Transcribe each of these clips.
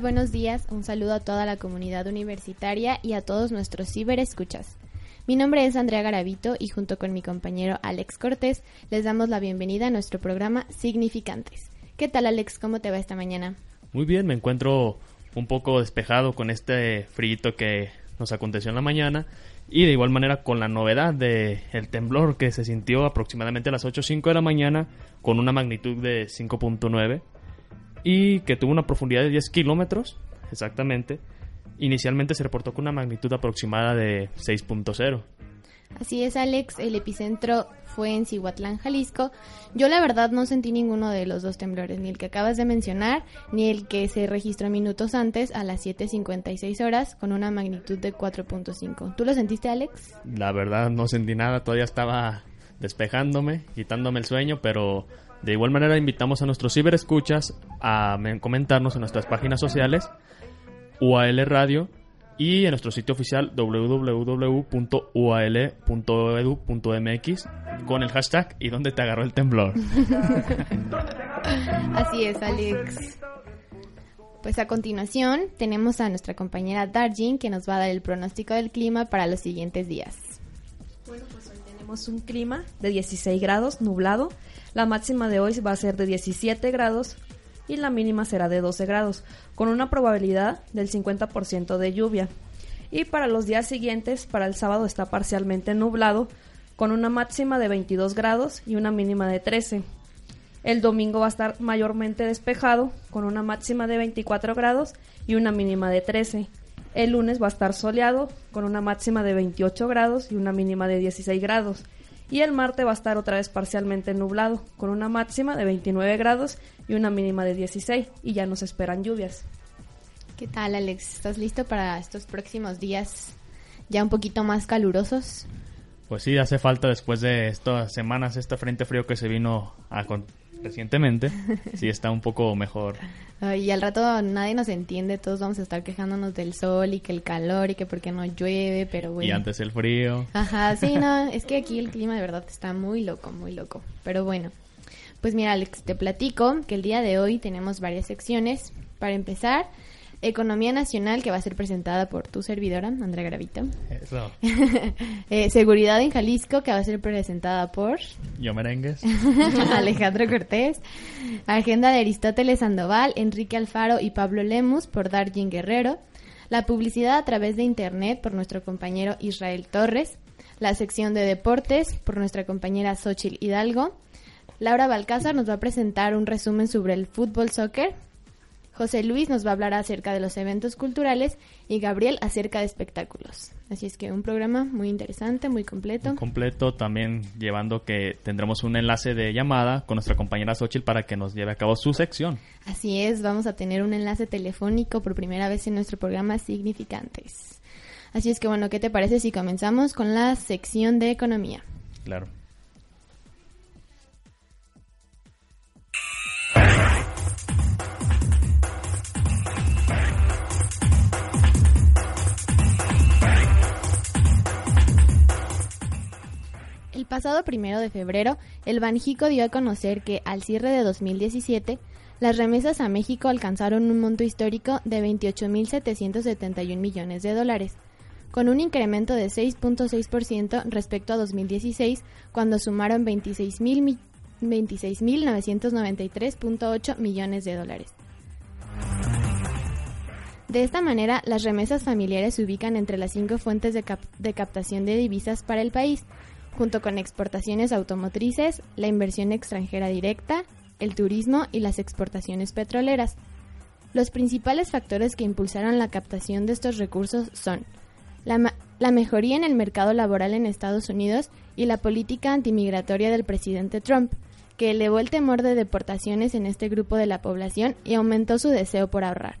Buenos días. Un saludo a toda la comunidad universitaria y a todos nuestros ciberescuchas. Mi nombre es Andrea Garavito y junto con mi compañero Alex Cortés les damos la bienvenida a nuestro programa Significantes. ¿Qué tal Alex? ¿Cómo te va esta mañana? Muy bien, me encuentro un poco despejado con este frío que nos aconteció en la mañana y de igual manera con la novedad de el temblor que se sintió aproximadamente a las 8.05 de la mañana con una magnitud de 5.9 y que tuvo una profundidad de 10 kilómetros, exactamente. Inicialmente se reportó con una magnitud aproximada de 6.0. Así es, Alex. El epicentro fue en Cihuatlán, Jalisco. Yo la verdad no sentí ninguno de los dos temblores, ni el que acabas de mencionar, ni el que se registró minutos antes a las 7.56 horas con una magnitud de 4.5. ¿Tú lo sentiste, Alex? La verdad no sentí nada, todavía estaba despejándome, quitándome el sueño, pero de igual manera invitamos a nuestros ciberescuchas a comentarnos en nuestras páginas sociales, UAL Radio y en nuestro sitio oficial www.ual.edu.mx con el hashtag y dónde te agarró el temblor. Así es, Alex. Pues a continuación tenemos a nuestra compañera Darjin que nos va a dar el pronóstico del clima para los siguientes días. Bueno, pues hoy tenemos un clima de 16 grados nublado. La máxima de hoy va a ser de 17 grados y la mínima será de 12 grados, con una probabilidad del 50% de lluvia. Y para los días siguientes, para el sábado está parcialmente nublado, con una máxima de 22 grados y una mínima de 13. El domingo va a estar mayormente despejado, con una máxima de 24 grados y una mínima de 13. El lunes va a estar soleado, con una máxima de 28 grados y una mínima de 16 grados. Y el martes va a estar otra vez parcialmente nublado, con una máxima de 29 grados y una mínima de 16. Y ya nos esperan lluvias. ¿Qué tal, Alex? ¿Estás listo para estos próximos días ya un poquito más calurosos? Pues sí, hace falta después de estas semanas, este frente frío que se vino a recientemente, sí está un poco mejor. y al rato nadie nos entiende, todos vamos a estar quejándonos del sol y que el calor y que porque no llueve, pero bueno. Y antes el frío. Ajá, sí, no, es que aquí el clima de verdad está muy loco, muy loco. Pero bueno, pues mira Alex, te platico que el día de hoy tenemos varias secciones. Para empezar, Economía Nacional, que va a ser presentada por tu servidora, Andrea Gravito. Eso. eh, Seguridad en Jalisco, que va a ser presentada por... Yo Merengues. Alejandro Cortés. Agenda de Aristóteles Sandoval, Enrique Alfaro y Pablo Lemus por Darjin Guerrero. La publicidad a través de Internet por nuestro compañero Israel Torres. La sección de deportes por nuestra compañera Xochil Hidalgo. Laura Balcázar nos va a presentar un resumen sobre el fútbol soccer José Luis nos va a hablar acerca de los eventos culturales y Gabriel acerca de espectáculos. Así es que un programa muy interesante, muy completo. Muy completo, también llevando que tendremos un enlace de llamada con nuestra compañera Xochitl para que nos lleve a cabo su sección. Así es, vamos a tener un enlace telefónico por primera vez en nuestro programa Significantes. Así es que bueno, ¿qué te parece si comenzamos con la sección de economía? Claro. El pasado primero de febrero, el Banjico dio a conocer que, al cierre de 2017, las remesas a México alcanzaron un monto histórico de 28.771 millones de dólares, con un incremento de 6.6% respecto a 2016, cuando sumaron 26.993.8 millones de dólares. De esta manera, las remesas familiares se ubican entre las cinco fuentes de, cap de captación de divisas para el país, junto con exportaciones automotrices, la inversión extranjera directa, el turismo y las exportaciones petroleras. Los principales factores que impulsaron la captación de estos recursos son la, mejoría en el mercado laboral en Estados Unidos y la política antimigratoria del presidente Trump, que elevó el temor de deportaciones en este grupo de la población y aumentó su deseo por ahorrar.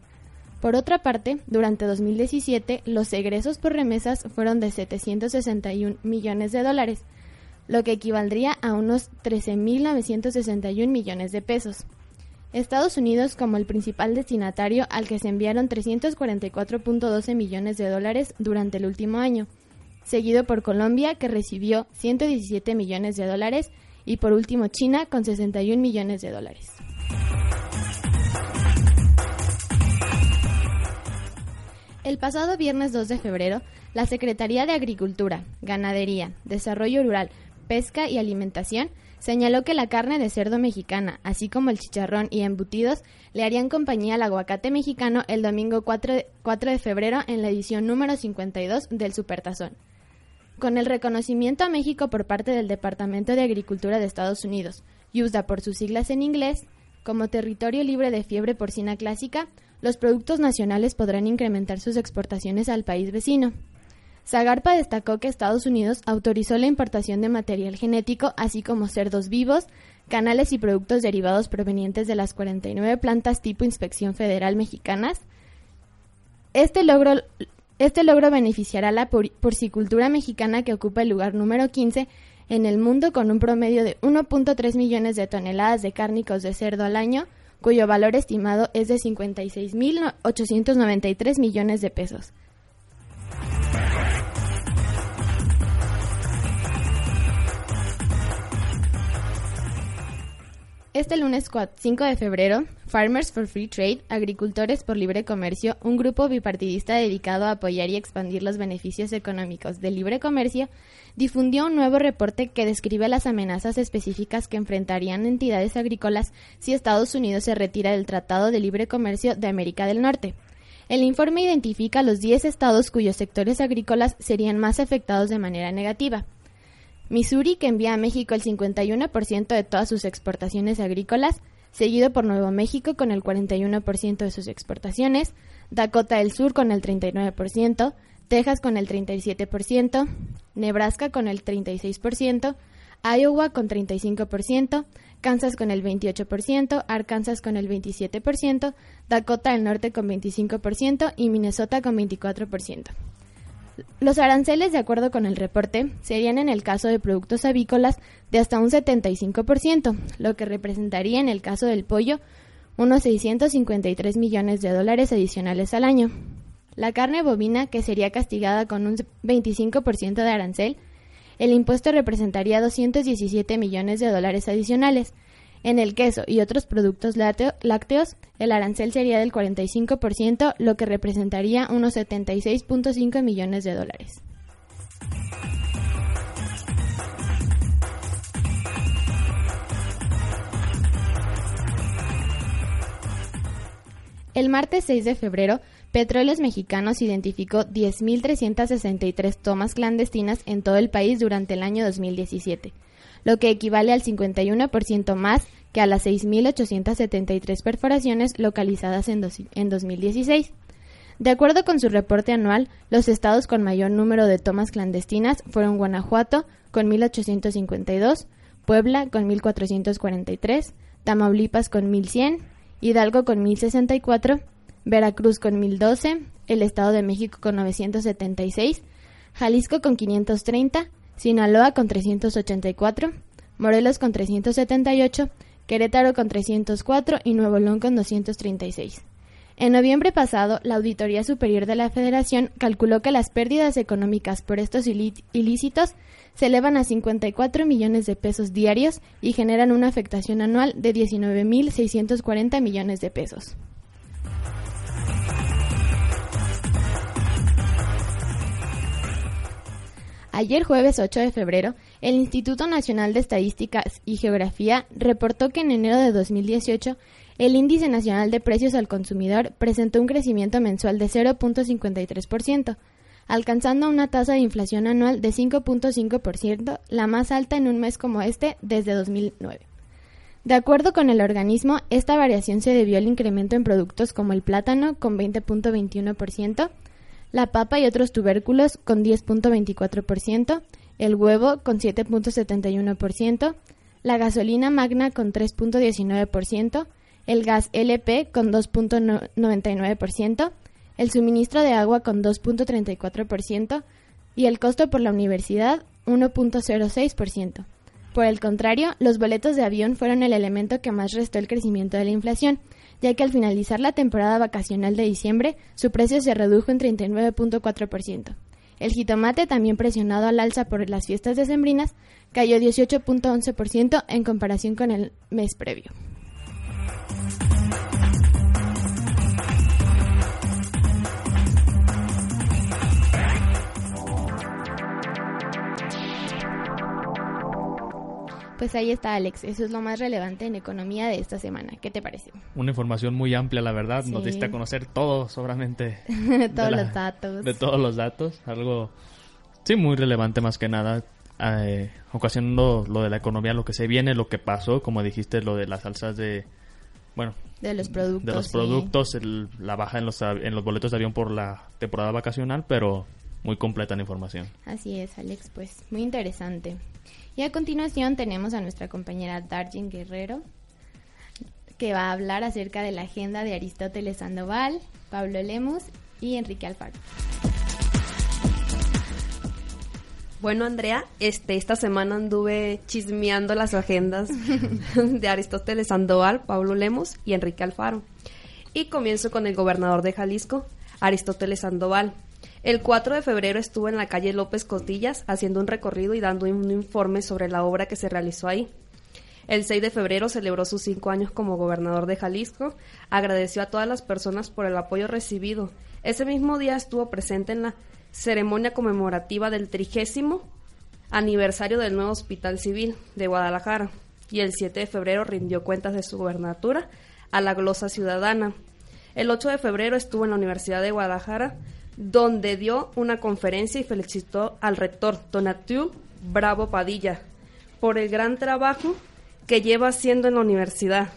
Por otra parte, durante 2017, los egresos por remesas fueron de 761 millones de dólares, lo que equivaldría a unos 13.961 millones de pesos. Estados Unidos como el principal destinatario al que se enviaron 344.12 millones de dólares durante el último año, seguido por Colombia que recibió 117 millones de dólares y por último China con 61 millones de dólares. El pasado viernes 2 de febrero, la Secretaría de Agricultura, Ganadería, Desarrollo Rural, Pesca y Alimentación señaló que la carne de cerdo mexicana, así como el chicharrón y embutidos, le harían compañía al aguacate mexicano el domingo 4 de, 4 de febrero en la edición número 52 del Supertazón. Con el reconocimiento a México por parte del Departamento de Agricultura de Estados Unidos, USDA por sus siglas en inglés, como territorio libre de fiebre porcina clásica, los productos nacionales podrán incrementar sus exportaciones al país vecino. Zagarpa destacó que Estados Unidos autorizó la importación de material genético, así como cerdos vivos, canales y productos derivados provenientes de las 49 plantas tipo Inspección Federal mexicanas. Este logro, este logro beneficiará a la porcicultura mexicana que ocupa el lugar número 15 en el mundo con un promedio de 1.3 millones de toneladas de cárnicos de cerdo al año, cuyo valor estimado es de 56.893 millones de pesos. Este lunes 5 de febrero, Farmers for Free Trade, Agricultores por Libre Comercio, un grupo bipartidista dedicado a apoyar y expandir los beneficios económicos del libre comercio, difundió un nuevo reporte que describe las amenazas específicas que enfrentarían entidades agrícolas si Estados Unidos se retira del Tratado de Libre Comercio de América del Norte. El informe identifica los 10 estados cuyos sectores agrícolas serían más afectados de manera negativa. Missouri, que envía a México el 51% de todas sus exportaciones agrícolas, seguido por Nuevo México con el 41% de sus exportaciones, Dakota del Sur con el 39%, Texas con el 37%, Nebraska con el 36%, Iowa con 35%, Kansas con el 28%, Arkansas con el 27%, Dakota del Norte con 25% y Minnesota con 24%. Los aranceles, de acuerdo con el reporte, serían en el caso de productos avícolas de hasta un 75%, lo que representaría en el caso del pollo unos 653 millones de dólares adicionales al año. La carne bovina, que sería castigada con un 25% de arancel, el impuesto representaría 217 millones de dólares adicionales, en el queso y otros productos lácteos, el arancel sería del 45%, lo que representaría unos 76.5 millones de dólares. El martes 6 de febrero, Petróleos Mexicanos identificó 10.363 tomas clandestinas en todo el país durante el año 2017 lo que equivale al 51% más que a las 6.873 perforaciones localizadas en, en 2016. De acuerdo con su reporte anual, los estados con mayor número de tomas clandestinas fueron Guanajuato con 1.852, Puebla con 1.443, Tamaulipas con 1.100, Hidalgo con 1.064, Veracruz con 1.012, el Estado de México con 976, Jalisco con 530, Sinaloa con 384, Morelos con 378, Querétaro con 304 y Nuevo León con 236. En noviembre pasado, la Auditoría Superior de la Federación calculó que las pérdidas económicas por estos ilícitos se elevan a 54 millones de pesos diarios y generan una afectación anual de 19.640 millones de pesos. Ayer jueves 8 de febrero, el Instituto Nacional de Estadísticas y Geografía reportó que en enero de 2018 el Índice Nacional de Precios al Consumidor presentó un crecimiento mensual de 0.53%, alcanzando una tasa de inflación anual de 5.5%, la más alta en un mes como este desde 2009. De acuerdo con el organismo, esta variación se debió al incremento en productos como el plátano con 20.21%, la papa y otros tubérculos con 10.24%, el huevo con 7.71%, la gasolina magna con 3.19%, el gas LP con 2.99%, el suministro de agua con 2.34% y el costo por la universidad 1.06%. Por el contrario, los boletos de avión fueron el elemento que más restó el crecimiento de la inflación, ya que al finalizar la temporada vacacional de diciembre, su precio se redujo en 39.4%. El jitomate, también presionado al alza por las fiestas decembrinas, cayó 18.11% en comparación con el mes previo. Pues ahí está, Alex. Eso es lo más relevante en economía de esta semana. ¿Qué te parece? Una información muy amplia, la verdad. Nos diste a conocer todo, sobramente. todos los datos. De todos los datos. Algo, sí, muy relevante más que nada. Eh, ocasionando lo de la economía, lo que se viene, lo que pasó, como dijiste, lo de las alzas de, bueno, de los productos, de los productos, la baja en los, en los boletos de avión por la temporada vacacional, pero muy completa la información. Así es, Alex, pues muy interesante. Y a continuación tenemos a nuestra compañera Darjen Guerrero, que va a hablar acerca de la agenda de Aristóteles Sandoval, Pablo Lemus y Enrique Alfaro. Bueno, Andrea, este, esta semana anduve chismeando las agendas de Aristóteles Sandoval, Pablo Lemos y Enrique Alfaro. Y comienzo con el gobernador de Jalisco, Aristóteles Sandoval, el 4 de febrero estuvo en la calle López Cotillas haciendo un recorrido y dando un informe sobre la obra que se realizó ahí. El 6 de febrero celebró sus cinco años como gobernador de Jalisco, agradeció a todas las personas por el apoyo recibido. Ese mismo día estuvo presente en la ceremonia conmemorativa del trigésimo aniversario del nuevo Hospital Civil de Guadalajara y el 7 de febrero rindió cuentas de su gobernatura a la glosa ciudadana. El 8 de febrero estuvo en la Universidad de Guadalajara donde dio una conferencia y felicitó al rector Donatiu Bravo Padilla por el gran trabajo que lleva haciendo en la universidad.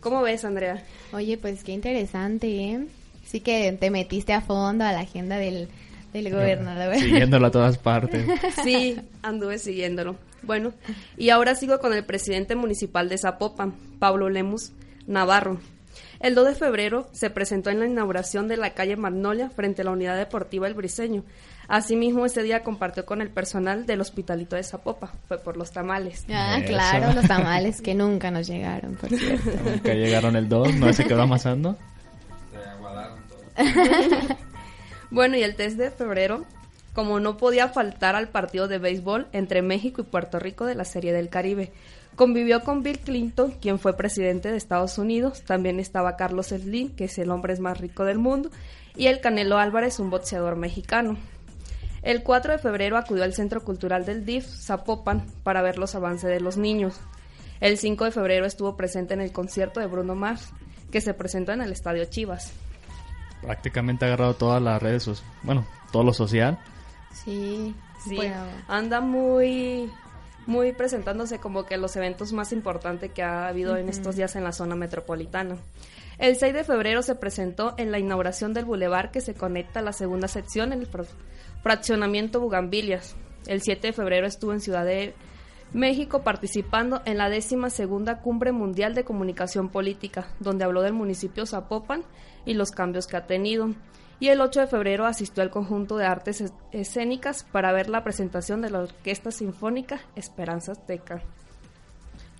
¿Cómo ves, Andrea? Oye, pues qué interesante, ¿eh? Sí que te metiste a fondo a la agenda del, del gobernador. Siguiéndolo a todas partes. Sí, anduve siguiéndolo. Bueno, y ahora sigo con el presidente municipal de Zapopan, Pablo Lemus Navarro. El 2 de febrero se presentó en la inauguración de la calle Magnolia frente a la Unidad Deportiva El Briseño. Asimismo, ese día compartió con el personal del Hospitalito de Zapopa. Fue por los tamales. Ah, claro, los tamales que nunca nos llegaron, por cierto. Nunca llegaron el 2, ¿no se quedó amasando? Se aguadaron bueno, y el 3 de febrero, como no podía faltar al partido de béisbol entre México y Puerto Rico de la Serie del Caribe, Convivió con Bill Clinton, quien fue presidente de Estados Unidos. También estaba Carlos Slim, que es el hombre más rico del mundo, y el Canelo Álvarez, un boxeador mexicano. El 4 de febrero acudió al Centro Cultural del DIF, Zapopan, para ver los avances de los niños. El 5 de febrero estuvo presente en el concierto de Bruno Mars, que se presentó en el Estadio Chivas. Prácticamente ha agarrado todas las redes, bueno, todo lo social. Sí, sí. Anda muy muy presentándose como que los eventos más importantes que ha habido en estos días en la zona metropolitana. El 6 de febrero se presentó en la inauguración del bulevar que se conecta a la segunda sección en el fraccionamiento Bugambilias. El 7 de febrero estuvo en Ciudad de México participando en la décima segunda cumbre mundial de comunicación política, donde habló del municipio Zapopan y los cambios que ha tenido y el 8 de febrero asistió al conjunto de artes escénicas para ver la presentación de la Orquesta Sinfónica Esperanza Azteca.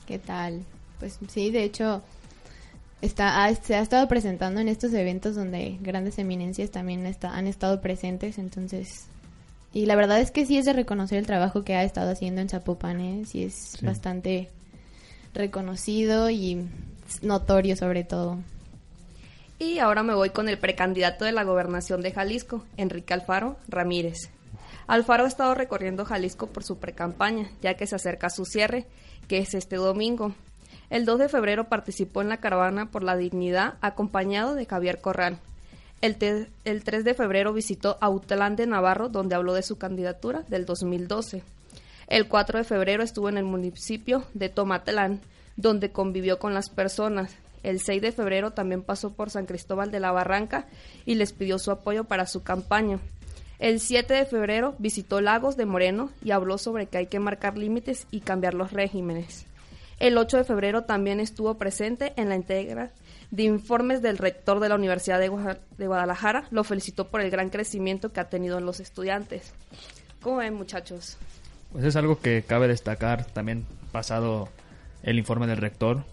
¿Qué tal? Pues sí, de hecho, está, se ha estado presentando en estos eventos donde grandes eminencias también está, han estado presentes, entonces... Y la verdad es que sí es de reconocer el trabajo que ha estado haciendo en Zapopan, ¿eh? sí es bastante reconocido y notorio sobre todo. Y ahora me voy con el precandidato de la gobernación de Jalisco, Enrique Alfaro Ramírez. Alfaro ha estado recorriendo Jalisco por su precampaña, ya que se acerca su cierre, que es este domingo. El 2 de febrero participó en la caravana por la dignidad acompañado de Javier Corral. El 3 de febrero visitó Autlán de Navarro, donde habló de su candidatura del 2012. El 4 de febrero estuvo en el municipio de Tomatlán, donde convivió con las personas. El 6 de febrero también pasó por San Cristóbal de la Barranca y les pidió su apoyo para su campaña. El 7 de febrero visitó Lagos de Moreno y habló sobre que hay que marcar límites y cambiar los regímenes. El 8 de febrero también estuvo presente en la entrega de informes del rector de la Universidad de, de Guadalajara. Lo felicitó por el gran crecimiento que ha tenido en los estudiantes. ¿Cómo ven, muchachos? Pues es algo que cabe destacar también pasado el informe del rector.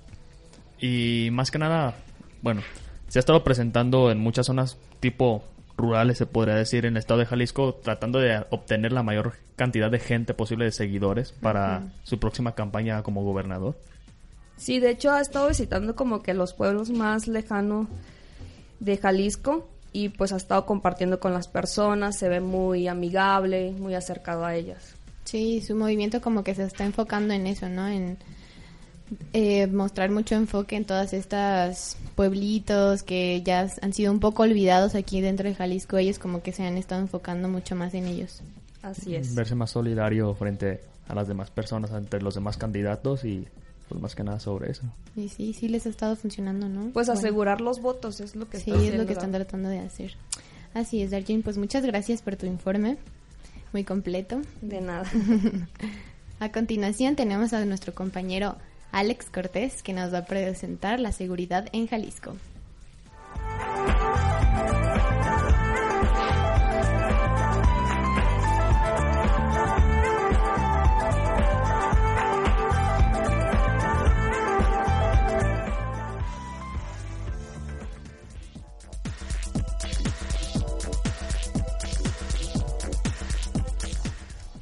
Y más que nada, bueno, se ha estado presentando en muchas zonas tipo rurales, se podría decir, en el estado de Jalisco, tratando de obtener la mayor cantidad de gente posible de seguidores para su próxima campaña como gobernador. Sí, de hecho ha estado visitando como que los pueblos más lejanos de Jalisco y pues ha estado compartiendo con las personas, se ve muy amigable, muy acercado a ellas. Sí, su movimiento como que se está enfocando en eso, ¿no? En eh, mostrar mucho enfoque en todas estas pueblitos que ya han sido un poco olvidados aquí dentro de Jalisco. Ellos como que se han estado enfocando mucho más en ellos. Así es. Verse más solidario frente a las demás personas, entre los demás candidatos y pues más que nada sobre eso. Y sí, sí les ha estado funcionando, ¿no? Pues Bueno. asegurar los votos es lo que Sí, es lo que están tratando de hacer. Así es, Darjin, pues muchas gracias por tu informe, muy completo. De nada. A continuación tenemos a nuestro compañero Alex Cortés que nos va a presentar la seguridad en Jalisco.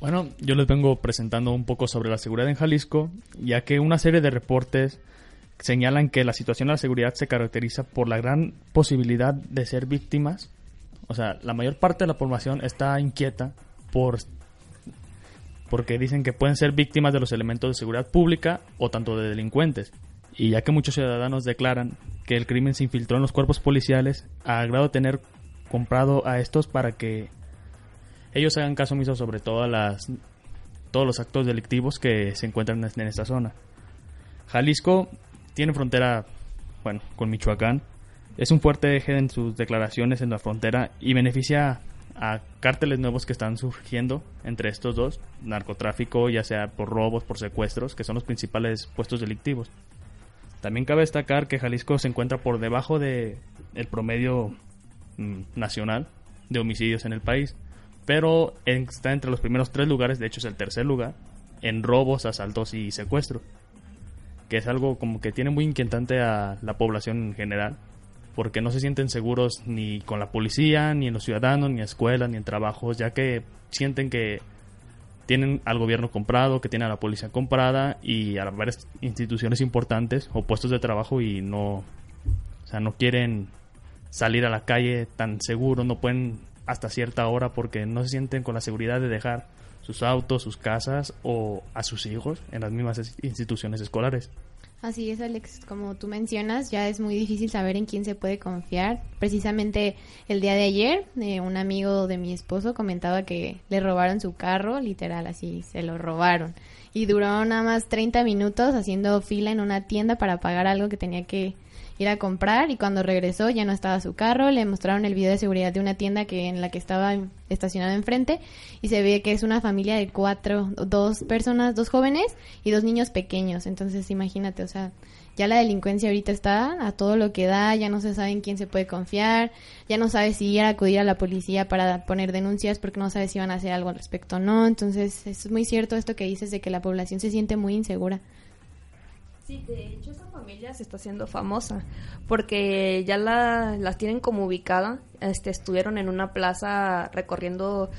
Bueno, yo les vengo presentando un poco sobre la seguridad en Jalisco, ya que una serie de reportes señalan que la situación de la seguridad se caracteriza por la gran posibilidad de ser víctimas. O sea, la mayor parte de la población está inquieta por porque dicen que pueden ser víctimas de los elementos de seguridad pública o tanto de delincuentes. Y ya que muchos ciudadanos declaran que el crimen se infiltró en los cuerpos policiales, a grado de tener comprado a estos para que ellos hagan caso omiso sobre todas las todos los actos delictivos que se encuentran en esta zona. Jalisco tiene frontera, bueno, con Michoacán. Es un fuerte eje en sus declaraciones en la frontera y beneficia a cárteles nuevos que están surgiendo entre estos dos, narcotráfico, ya sea por robos, por secuestros, que son los principales puestos delictivos. También cabe destacar que Jalisco se encuentra por debajo de el promedio mm, nacional de homicidios en el país, pero está entre los primeros tres lugares, de hecho es el tercer lugar, en robos, asaltos y secuestros, que es algo como que tiene muy inquietante a la población en general, porque no se sienten seguros ni con la policía, ni en los ciudadanos, ni en escuelas, ni en trabajos, ya que sienten que tienen al gobierno comprado, que tienen a la policía comprada y a varias instituciones importantes o puestos de trabajo y no, o sea, no quieren salir a la calle tan seguro, no pueden hasta cierta hora porque no se sienten con la seguridad de dejar sus autos, sus casas o a sus hijos en las mismas es- instituciones escolares. Así es, Alex, como tú mencionas, ya es muy difícil saber en quién se puede confiar. Precisamente el día de ayer, eh, un amigo de mi esposo comentaba que le robaron su carro, literal, así, se lo robaron. Y duró nada más 30 minutos haciendo fila en una tienda para pagar algo que tenía que ir a comprar y cuando regresó ya no estaba su carro, le mostraron el video de seguridad de una tienda que en la que estaba estacionado enfrente y se ve que es una familia de cuatro, dos personas, dos jóvenes y dos niños pequeños. Entonces imagínate, o sea, ya la delincuencia ahorita está a todo lo que da, ya no se sabe en quién se puede confiar, ya no sabe si ir a acudir a la policía para poner denuncias porque no sabe si van a hacer algo al respecto o no. Entonces es muy cierto esto que dices de que la población se siente muy insegura. Sí, de hecho esa familia se está haciendo famosa porque ya la, las tienen como ubicada. Este, estuvieron en una plaza recorriendo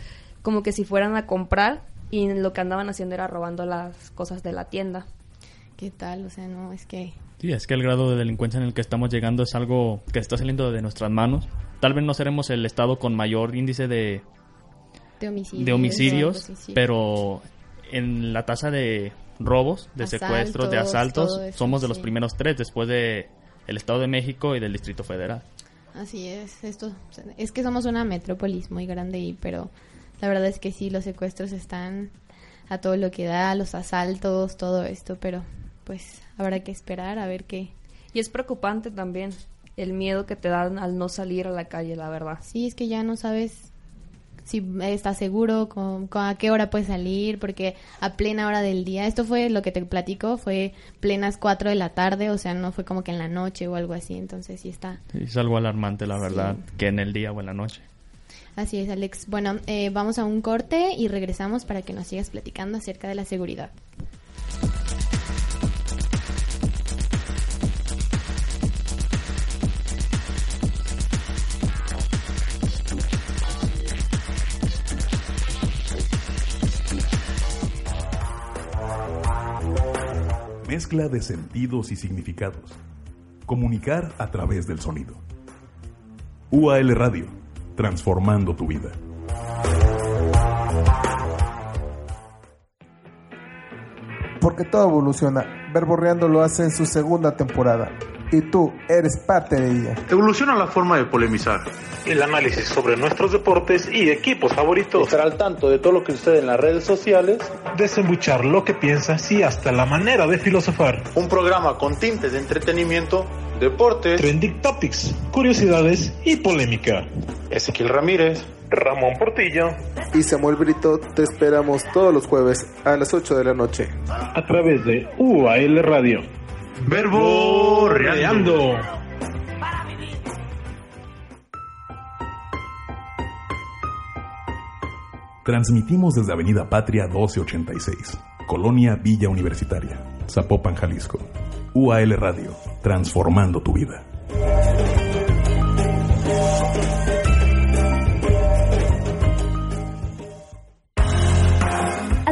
como que si fueran a comprar y lo que andaban haciendo era robando las cosas de la tienda. ¿Qué tal? O sea, no, es que Sí, es que el grado de delincuencia en el que estamos llegando es algo que está saliendo de nuestras manos. Tal vez no seremos el estado con mayor índice de, de homicidios. de homicidios, sí, sí. pero en la tasa de robos, de secuestros, de Asaltos, eso, somos de los sí. primeros tres después de el Estado de México y del Distrito Federal. Así es, esto es que somos una metrópolis muy grande y pero la verdad es que sí los secuestros están a todo lo que da, los asaltos, todo esto, pero pues habrá que esperar a ver qué. Y es preocupante también el miedo que te dan al no salir a la calle, la verdad. Sí, es que ya no sabes si estás seguro, con, a qué hora puedes salir, porque a plena hora del día, esto fue lo que te platico, fue plenas 4 de la tarde, o sea, no fue como que en la noche o algo así, entonces sí está. es algo alarmante, la verdad, que en el día o en la noche. Así es, Alex. Bueno, eh, vamos a un corte y regresamos para que nos sigas platicando acerca de la seguridad. Mezcla de sentidos y significados. Comunicar a través del sonido. UAL Radio, transformando tu vida. Porque todo evoluciona. Verborreando lo hace en su segunda temporada y tú eres parte de ella. Evoluciona la forma de polemizar. El análisis sobre nuestros deportes y equipos favoritos. Estar al tanto de todo lo que sucede en las redes sociales. Desembuchar lo que piensas y hasta la manera de filosofar. Un programa con tintes de entretenimiento, deportes, trending topics, curiosidades y polémica. Ezequiel Ramírez, Ramón Portillo y Samuel Brito te esperamos todos los jueves a las 8 de la noche. A través de UAL Radio. Verbo Reando. Transmitimos desde Avenida Patria 1286, Colonia Villa Universitaria, Zapopan, Jalisco. UAL Radio, transformando tu vida.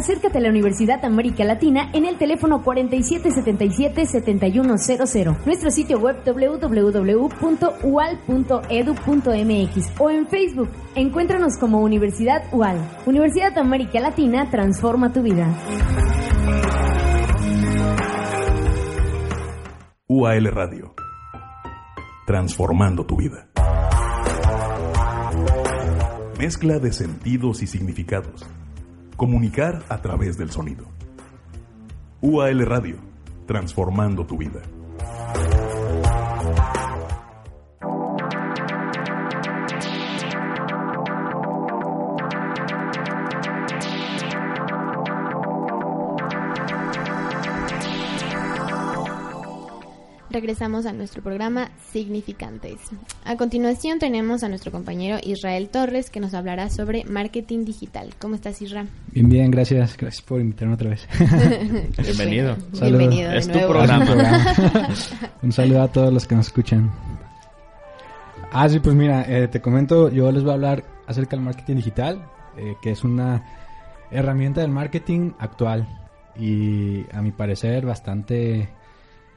Acércate a la Universidad América Latina en el teléfono 4777-7100, nuestro sitio web www.ual.edu.mx o en Facebook. Encuéntranos como Universidad UAL. Universidad América Latina transforma tu vida. UAL Radio. Transformando tu vida. Mezcla de sentidos y significados Comunicar a través del sonido. UAL Radio, transformando tu vida. Regresamos a nuestro programa Significantes. A continuación tenemos a nuestro compañero Israel Torres que nos hablará sobre marketing digital. ¿Cómo estás, Israel? Bien, bien, gracias. Gracias por invitarme otra vez. Bienvenido. Bienvenido. es tu programa. Un saludo a todos los que nos escuchan. Ah, sí, pues mira, eh, te comento, yo les voy a hablar acerca del marketing digital, eh, que es una herramienta del marketing actual y a mi parecer bastante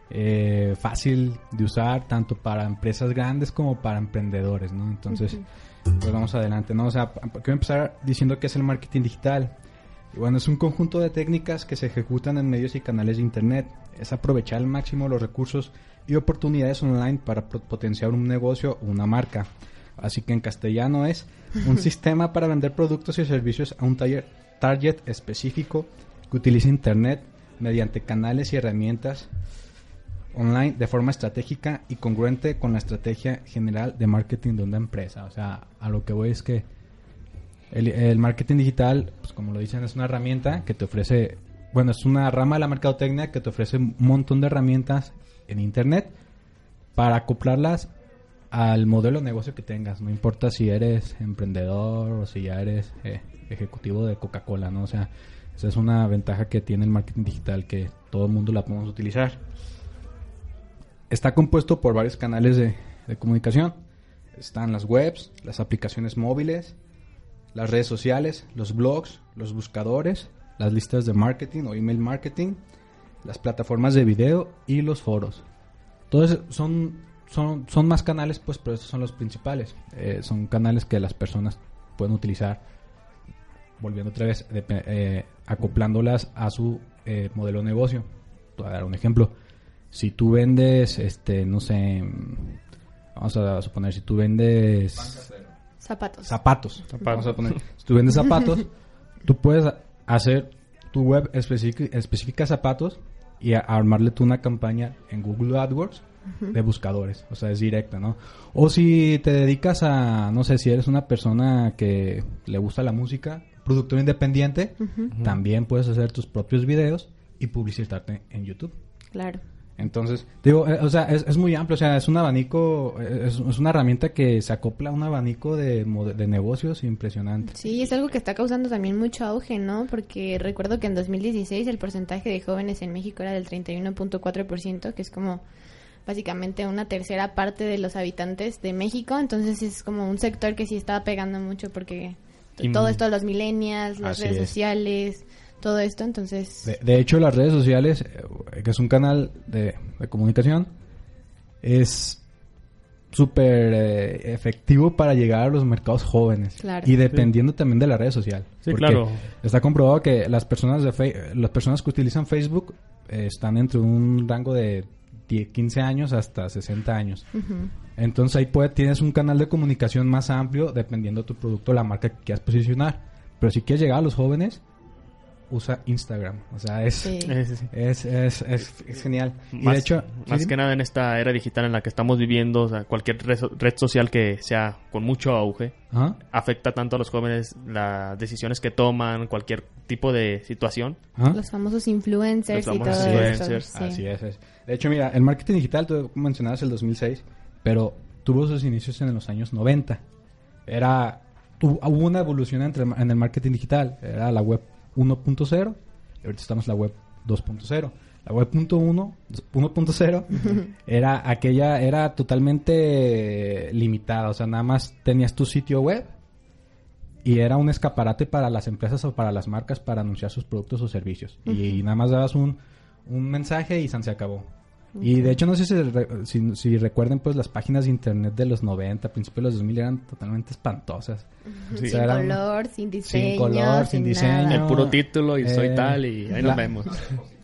eh, fácil de usar tanto para empresas grandes como para emprendedores, ¿no? Entonces, pues vamos adelante, ¿no? O sea, quiero empezar diciendo que es el marketing digital. Y bueno, es un conjunto de técnicas que se ejecutan en medios y canales de Internet. Es aprovechar al máximo los recursos y oportunidades online para potenciar un negocio o una marca. Así que en castellano es un sistema para vender productos y servicios a un target específico que utiliza Internet mediante canales y herramientas online de forma estratégica y congruente con la estrategia general de marketing de una empresa. O sea, a lo que voy es que el, marketing digital, pues como lo dicen, es una herramienta que te ofrece, bueno, es una rama de la mercadotecnia que te ofrece un montón de herramientas en Internet para acoplarlas al modelo de negocio que tengas. No importa si eres emprendedor o si ya eres eh, ejecutivo de Coca-Cola, ¿no? O sea, esa es una ventaja que tiene el marketing digital que todo el mundo la podemos utilizar está compuesto por varios canales de, comunicación. Están las webs, las aplicaciones móviles, las redes sociales, los blogs, los buscadores, las listas de marketing o email marketing, las plataformas de video y los foros. Todos son, son, son más canales, pues, pero estos son los principales. Eh, son canales que las personas pueden utilizar, volviendo otra vez, eh, acoplándolas a su eh, modelo de negocio. Voy a dar un ejemplo si tú vendes, este, no sé, vamos a suponer, si tú vendes Zapatos. zapatos, vamos a poner, si tú vendes zapatos, tú puedes hacer tu web específica, específica zapatos y a- armarle tú una campaña en Google AdWords de buscadores, o sea, es directa, ¿no? O si te dedicas a, no sé, si eres una persona que le gusta la música, productor independiente, también puedes hacer tus propios videos y publicitarte en YouTube. Claro. Entonces, digo, eh, o sea, es, es muy amplio, o sea, es un abanico, eh, es, es una herramienta que se acopla a un abanico de, de negocios impresionante. Sí, es algo que está causando también mucho auge, ¿no? Porque recuerdo que en 2016 el porcentaje de jóvenes en México era del 31.4%, que es como básicamente una tercera parte de los habitantes de México, entonces es como un sector que sí está pegando mucho porque Y- todo esto de los millennials, las redes es. sociales, todo esto, entonces De, de hecho, las redes sociales, eh, que es un canal de, de comunicación, es súper eh, efectivo para llegar a los mercados jóvenes. Claro. Y dependiendo también de la red social. Sí, Porque claro. Está comprobado que las personas de las personas que utilizan Facebook eh, están entre un rango de 10, 15 años hasta 60 años. Entonces ahí puede, tienes un canal de comunicación más amplio dependiendo de tu producto, la marca que quieras posicionar. Pero si quieres llegar a los jóvenes, usa Instagram. O sea, es, Sí. Es, es, es- es genial. Y Más, de hecho, más sí, que nada en esta era digital en la que estamos viviendo, o sea, cualquier red, so- red social que sea con mucho auge afecta tanto a los jóvenes las decisiones que toman, cualquier tipo de situación. Los famosos influencers Los y todo influencers. sí. Así es, es. De hecho, mira, el marketing digital, tú mencionabas el 2006, pero tuvo sus inicios en los años 90. Era, tu- hubo una evolución entre, en el marketing digital. Era la web 1.0 y ahorita estamos en la web 2.0. La web punto uno- 1.0 era aquella, era totalmente limitada, o sea, nada más tenías tu sitio web y era un escaparate para las empresas o para las marcas para anunciar sus productos o servicios. Y nada más dabas un, un mensaje y se acabó. Y de hecho no sé si, re- si, si recuerden pues las páginas de internet de los 90, principios de los 2000 eran totalmente espantosas. O Sin eran- color, sin diseño, sin color, sin, diseño. nada. El puro título y soy Eh, tal y ahí nos la- vemos.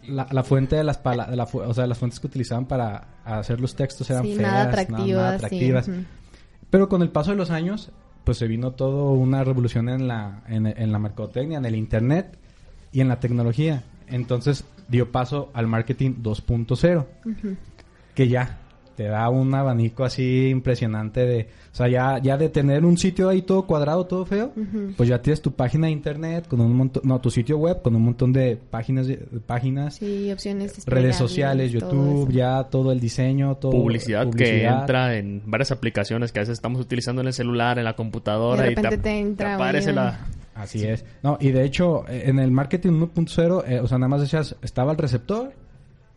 La, la fuente de las pala- de la fu- o sea, las fuentes que utilizaban para hacer los textos eran Sí, feas, nada atractivas, sí, atractivas. Pero con el paso de los años, pues se vino todo una revolución en la, en, en la mercadotecnia, en el internet y en la tecnología. Entonces dio paso al marketing 2.0, Ujú. que ya te da un abanico así impresionante de, o sea, ya, ya de tener un sitio ahí todo cuadrado, todo feo, pues ya tienes tu página de internet con un montón, no, tu sitio web con un montón de páginas, de- páginas Sí, opciones redes sociales, YouTube, ya todo el diseño, todo Publicidad, que entra en varias aplicaciones que a veces estamos utilizando en el celular, en la computadora De y, te, repente te te entra aparece la... Así es. No, y de hecho, eh, en el marketing 1.0, eh, o sea, nada más decías, estaba el receptor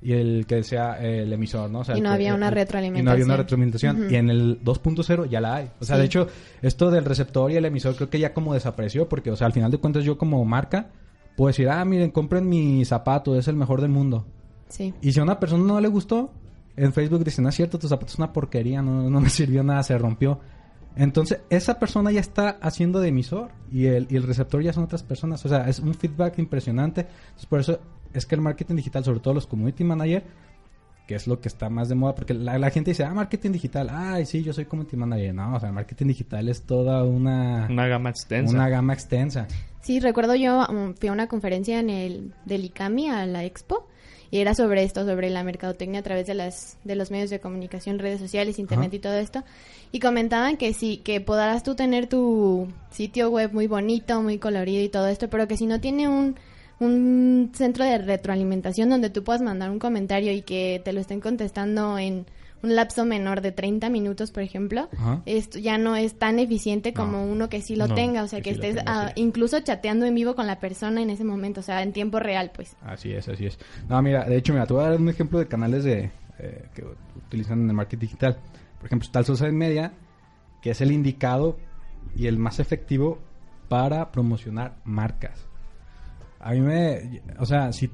y el que decía eh, el emisor, ¿no? O sea, Y no el había una el- Y no retroalimentación. había una retroalimentación. Y en el 2.0 ya la hay. O sea, Sí. de hecho, esto del receptor y el emisor creo que ya como desapareció, porque, o sea, al final de cuentas yo como marca puedo decir, ah, miren, compren mi zapato, es el mejor del mundo. Sí. Y si a una persona no le gustó, en Facebook dicen, no es cierto, tu zapato es una porquería, no, no me sirvió nada, se rompió. Entonces, esa persona ya está haciendo de emisor y el, y el receptor ya son otras personas. O sea, es un feedback impresionante. Entonces, por eso es que el marketing digital, sobre todo los community manager, que es lo que está más de moda, porque la, la gente dice, ah, marketing digital, ay, sí, yo soy community manager. No, o sea, el marketing digital es toda una, Una gama extensa. una gama extensa. Sí, recuerdo yo um, fui a una conferencia en el del ICAMI a la Expo y era sobre esto, sobre la mercadotecnia a través de las de los medios de comunicación, redes sociales, internet Ajá. y todo esto. Y comentaban que sí, que podrás tú tener tu sitio web muy bonito, muy colorido y todo esto, pero que si no tiene un un centro de retroalimentación donde tú puedas mandar un comentario y que te lo estén contestando en un lapso menor de 30 minutos, por ejemplo, Ajá. esto ya no es tan eficiente No. como uno que sí lo No, tenga, o sea, que que, sí lo estés ah, sí. incluso chateando en vivo con la persona en ese momento, o sea, en tiempo real, pues. Así es, así es. No, mira, de hecho, mira, te voy a dar un ejemplo de canales de eh, que utilizan en el marketing digital. Por ejemplo, está el social media, que es el indicado y el más efectivo para promocionar marcas. A mí me, o sea, si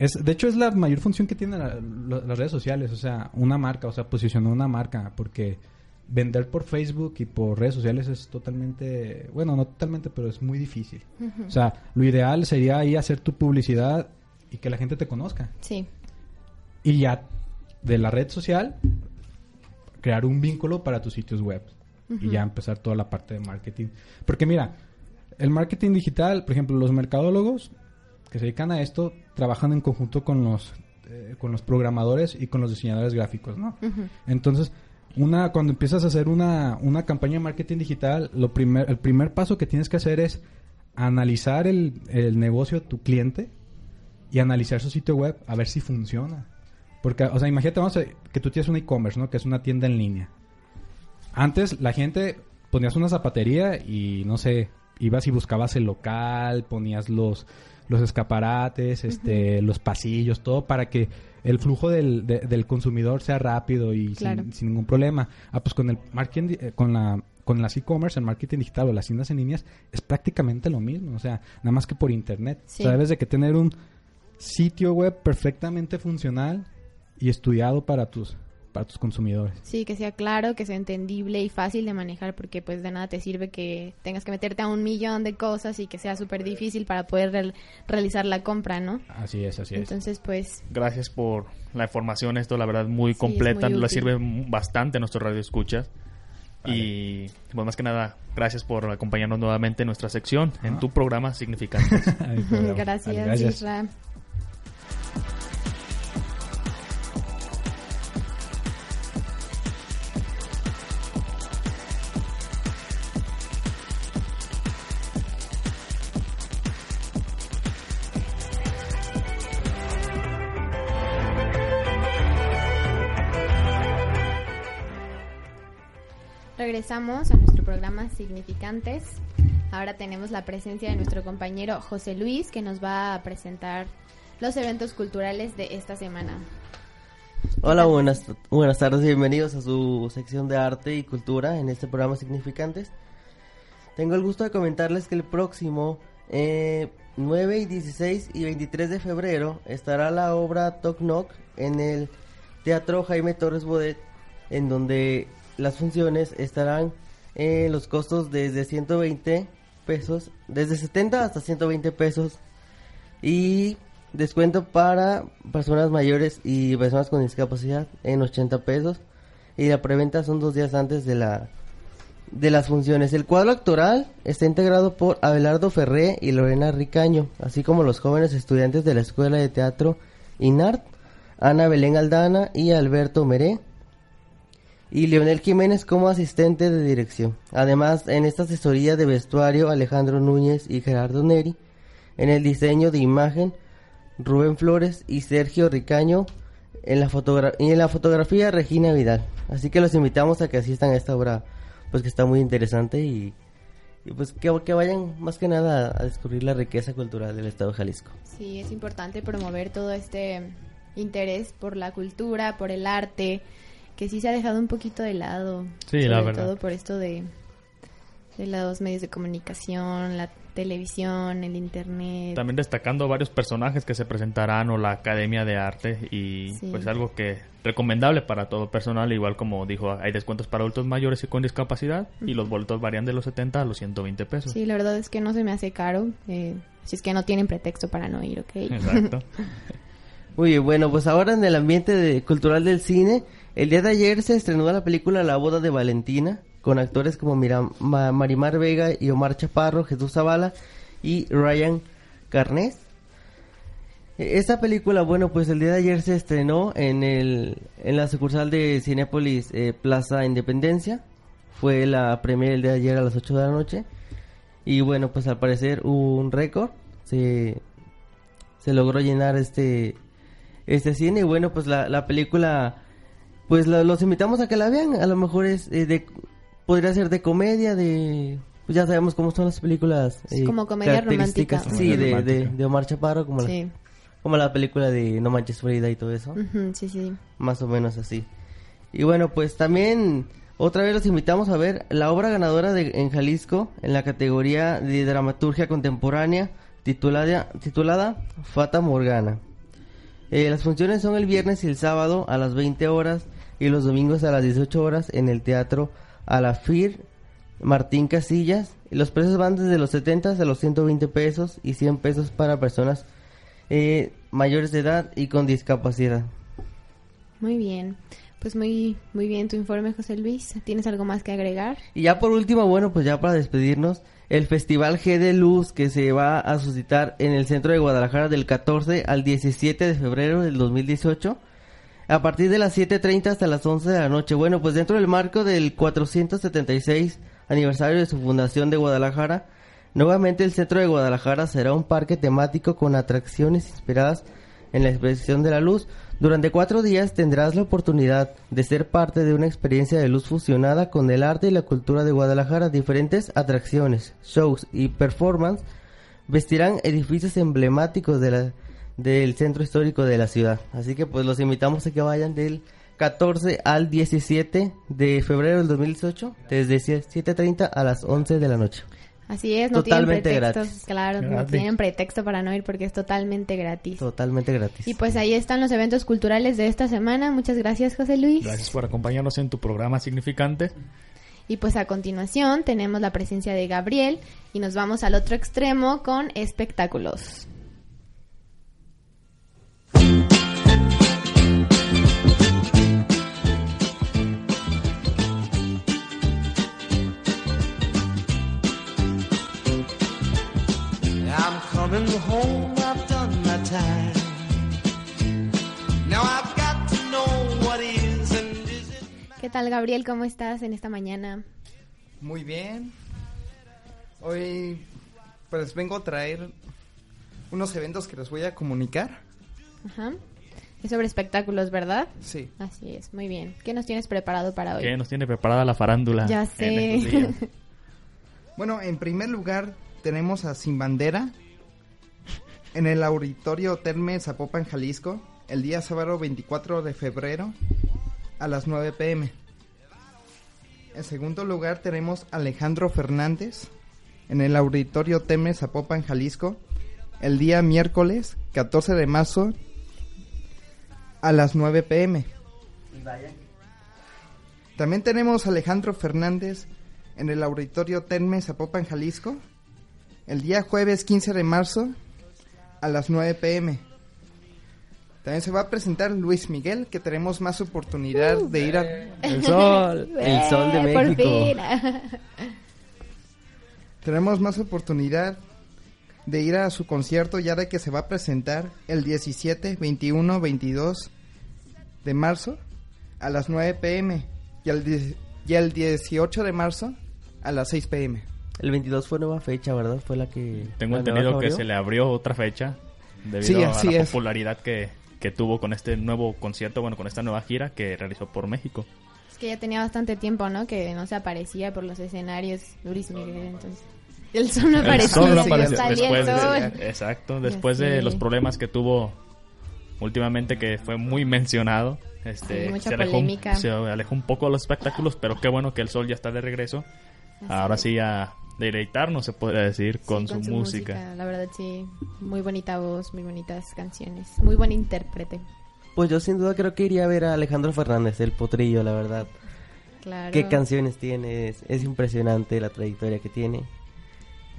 es, de hecho es la mayor función que tienen la- las redes sociales, o sea, una marca, o sea, posicionar una marca, porque vender por Facebook y por redes sociales es totalmente, bueno, no totalmente, pero es muy difícil. O sea, lo ideal sería ahí hacer tu publicidad y que la gente te conozca. Sí. Y ya de la red social, crear un vínculo para tus sitios web y ya empezar toda la parte de marketing. Porque mira, el marketing digital, por ejemplo, los mercadólogos que se dedican a esto trabajan en conjunto con los eh, con los programadores y con los diseñadores gráficos, ¿no? Entonces, una cuando empiezas a hacer una, una campaña de marketing digital, lo primer, el primer paso que tienes que hacer es analizar el, el negocio de tu cliente y analizar su sitio web a ver si funciona. Porque, o sea, imagínate vamos a- que tú tienes un e-commerce, ¿no? Que es una tienda en línea. Antes la gente ponías una zapatería y no sé, ibas y buscabas el local, ponías los los escaparates, este, los pasillos, todo para que el flujo del, de- del consumidor sea rápido y sin- sin, ningún problema. Ah, pues con el marketing, eh, con la con las e-commerce, el marketing digital o las tiendas en líneas es prácticamente lo mismo, o sea, nada más que por internet. Sí. O sea, debes de que tener un sitio web perfectamente funcional y estudiado para tus para tus consumidores. Sí, que sea claro, que sea entendible y fácil de manejar, porque pues de nada te sirve que tengas que meterte a un millón de cosas y que sea súper difícil para poder real- realizar la compra, ¿no? Así es, así es. Entonces, pues, Gracias por la información, esto la verdad muy Sí, completa, muy útil. sirve bastante a nuestro radio escuchas. Vale. Y pues más que nada, gracias por acompañarnos nuevamente en nuestra sección, en Ah. tu programa Significantes. Programa. gracias, gracias. Regresamos a nuestro programa Significantes. Ahora tenemos la presencia de nuestro compañero José Luis que nos va a presentar los eventos culturales de esta semana. Hola, buenas, buenas tardes bienvenidos a su sección de arte y cultura en este programa Significantes. Tengo el gusto de comentarles que el próximo eh, 9 y 16 y 23 de febrero estará la obra Toc Knock en el Teatro Jaime Torres Bodet, en donde las funciones estarán en los costos desde 120 pesos, desde 70 hasta 120 pesos. Y descuento para personas mayores y personas con discapacidad en 80 pesos. Y la preventa son dos días antes de la de las funciones. El cuadro actoral está integrado por Abelardo Ferré y Lorena Ricaño, así como los jóvenes estudiantes de la Escuela de Teatro INART, Ana Belén Aldana y Alberto Meré, y Leonel Jiménez como asistente de dirección. Además, en esta asesoría de vestuario, Alejandro Núñez y Gerardo Neri, en el diseño de imagen, Rubén Flores y Sergio Ricaño, en la, y en la fotografía, Regina Vidal. Así que los invitamos a que asistan a esta obra, pues que está muy interesante y, y pues que, que vayan más que nada a descubrir la riqueza cultural del estado de Jalisco. Sí, es importante promover todo este interés por la cultura, por el arte, que sí se ha dejado un poquito de lado. Sí, la sobre verdad. todo por esto de, de los medios de comunicación, la televisión, el internet. También destacando varios personajes que se presentarán o la Academia de Arte y Sí. pues algo que recomendable para todo personal, igual como dijo, hay descuentos para adultos mayores y con discapacidad y los boletos varían de los 70 a los 120 pesos. Sí, la verdad es que no se me hace caro. Eh, si es que no tienen pretexto para no ir, ¿ok? Exacto. Muy bien, bueno, pues ahora en el ambiente de- cultural del cine, el día de ayer se estrenó la película La boda de Valentina, con actores como Mira- Ma- Marimar Vega y Omar Chaparro, Jesús Zavala y Ryan Carnes. E- Esta película, bueno, pues el día de ayer se estrenó en, el, en la sucursal de Cinépolis eh, Plaza Independencia. Fue la premier el día de ayer a las 8 de la noche. Y bueno, pues al parecer hubo un récord. Se, se logró llenar este este cine y bueno pues la, la película pues la- los invitamos a que la vean a lo mejor es eh, de podría ser de comedia de pues ya sabemos cómo son las películas eh, como comedia romántica. sí de, de, romántica. de Omar Chaparro como Sí. la como la película de No manches Frida y todo eso sí, sí. más o menos así. Y bueno, pues también otra vez los invitamos a ver la obra ganadora de, en Jalisco en la categoría de dramaturgia contemporánea titulada, titulada Fata Morgana. Eh, las funciones son el viernes y el sábado a las 20 horas y los domingos a las 18 horas en el teatro Alafir Martín Casillas. Y los precios van desde los 70 a los 120 pesos y 100 pesos para personas eh, mayores de edad y con discapacidad. Muy bien. Pues muy, muy bien tu informe, José Luis. ¿Tienes algo más que agregar? Y ya por último, bueno, pues ya para despedirnos, el Festival G de Luz que se va a suscitar en el centro de Guadalajara del 14 al 17 de febrero del 2018 a partir de las 7.30 hasta las 11 de la noche. Bueno, pues dentro del marco del 476 aniversario de su fundación de Guadalajara, nuevamente el centro de Guadalajara será un parque temático con atracciones inspiradas en la expresión de la luz. Durante cuatro días tendrás la oportunidad de ser parte de una experiencia de luz fusionada con el arte y la cultura de Guadalajara. Diferentes atracciones, shows y performance vestirán edificios emblemáticos de la, del centro histórico de la ciudad. Así que pues los invitamos a que vayan del 14 al 17 de febrero del 2018, desde 7.30 a las 11 de la noche. Así es, no Totalmente tienen pretextos, gratis. claro, no tienen pretexto para no ir porque es totalmente gratis. Totalmente gratis. Y pues ahí están los eventos culturales de esta semana. Muchas gracias, José Luis. Gracias por acompañarnos en tu programa significante. Y pues a continuación tenemos la presencia de Gabriel y nos vamos al otro extremo con espectáculos. ¿Qué tal, Gabriel? ¿Cómo estás en esta mañana? Muy bien. Hoy pues vengo a traer unos eventos que les voy a comunicar. Ajá. Es sobre espectáculos, ¿verdad? Sí. Así es, muy bien. ¿Qué nos tienes preparado para hoy? ¿Qué nos tiene preparada la farándula? Ya sé. Bueno, en primer lugar tenemos a Sin Bandera en el Auditorio Terme Zapopan, Jalisco, el día sábado 24 de febrero a las 9 pm. En segundo lugar tenemos a Alejandro Fernández en el Auditorio Terme Zapopan, Jalisco, el día miércoles 14 de marzo a las 9 pm. También tenemos a Alejandro Fernández en el Auditorio Terme Zapopan, Jalisco, el día jueves 15 de marzo a las 9 pm. También se va a presentar Luis Miguel, que tenemos más oportunidad de ir a... El sol. El sol de Eh, por México. fin. Tenemos más oportunidad de ir a su concierto ya de que se va a presentar el 17, 21, 22 de marzo a las 9 pm y el, die- y el 18 de marzo a las 6 pm. El 22 fue nueva fecha, ¿verdad? Fue la que... Tengo la entendido que se le abrió otra fecha debido Sí, a la es. popularidad que, que tuvo con este nuevo concierto, bueno, con esta nueva gira que realizó por México. Es que ya tenía bastante tiempo, ¿no? Que no se aparecía por los escenarios Miguel, entonces. El sol no El aparecía. sol no apareció. Después de- exacto, después de los problemas que tuvo últimamente que fue muy mencionado, este, mucha se, alejó, un- polémica. se alejó un poco de los espectáculos, pero qué bueno que el sol ya está de regreso. Ahora sí a deleitarnos, se podría decir, con, Sí, su, música. La verdad, sí. Muy bonita voz, muy bonitas canciones. Muy buen intérprete. Pues yo sin duda creo que iría a ver a Alejandro Fernández, el potrillo, la verdad. Claro. Qué canciones tiene, es, es impresionante la trayectoria que tiene.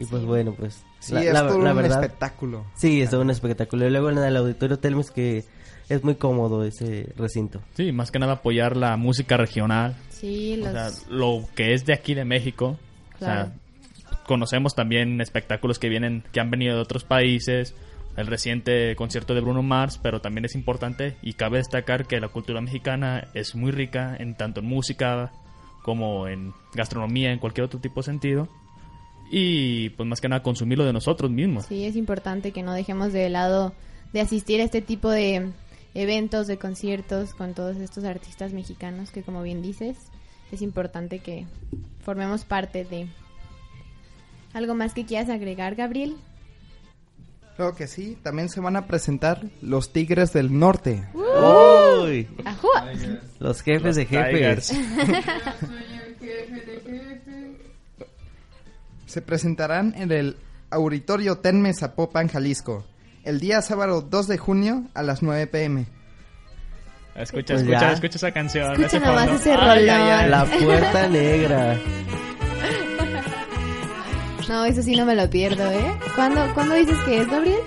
Y pues bueno, pues... Sí, es todo un espectáculo. Sí, es todo un espectáculo. Y luego en el Auditorio Telmes que es muy cómodo ese recinto. Sí, más que nada apoyar la música regional. Sí, O los... sea, lo que es de aquí de México. Claro. O sea, conocemos también espectáculos que vienen, que han venido de otros países. El reciente concierto de Bruno Mars, pero también es importante y cabe destacar que la cultura mexicana es muy rica en tanto en música como en gastronomía, en cualquier otro tipo de sentido. Y pues más que nada consumirlo de nosotros mismos. Sí, es importante que no dejemos de lado de asistir a este tipo de eventos, de conciertos con todos estos artistas mexicanos que como bien dices, es importante que formemos parte de... ¿Algo más que quieras agregar, Gabriel? Claro que sí, también se van a presentar los Tigres del Norte. ¡Uy! ¡Ajúa! Los jefes Los de jefes. Se presentarán en el Auditorio Tenme Zapopan, Jalisco, el día sábado 2 de junio a las 9 pm. Escucha, Pues escucha, ya. escucha esa canción. Escucha ese nomás fondo. ese Ay, ay, ay. La puerta negra. No, eso sí no me lo pierdo, ¿eh? ¿Cuándo, ¿cuándo dices que es, Gabriel?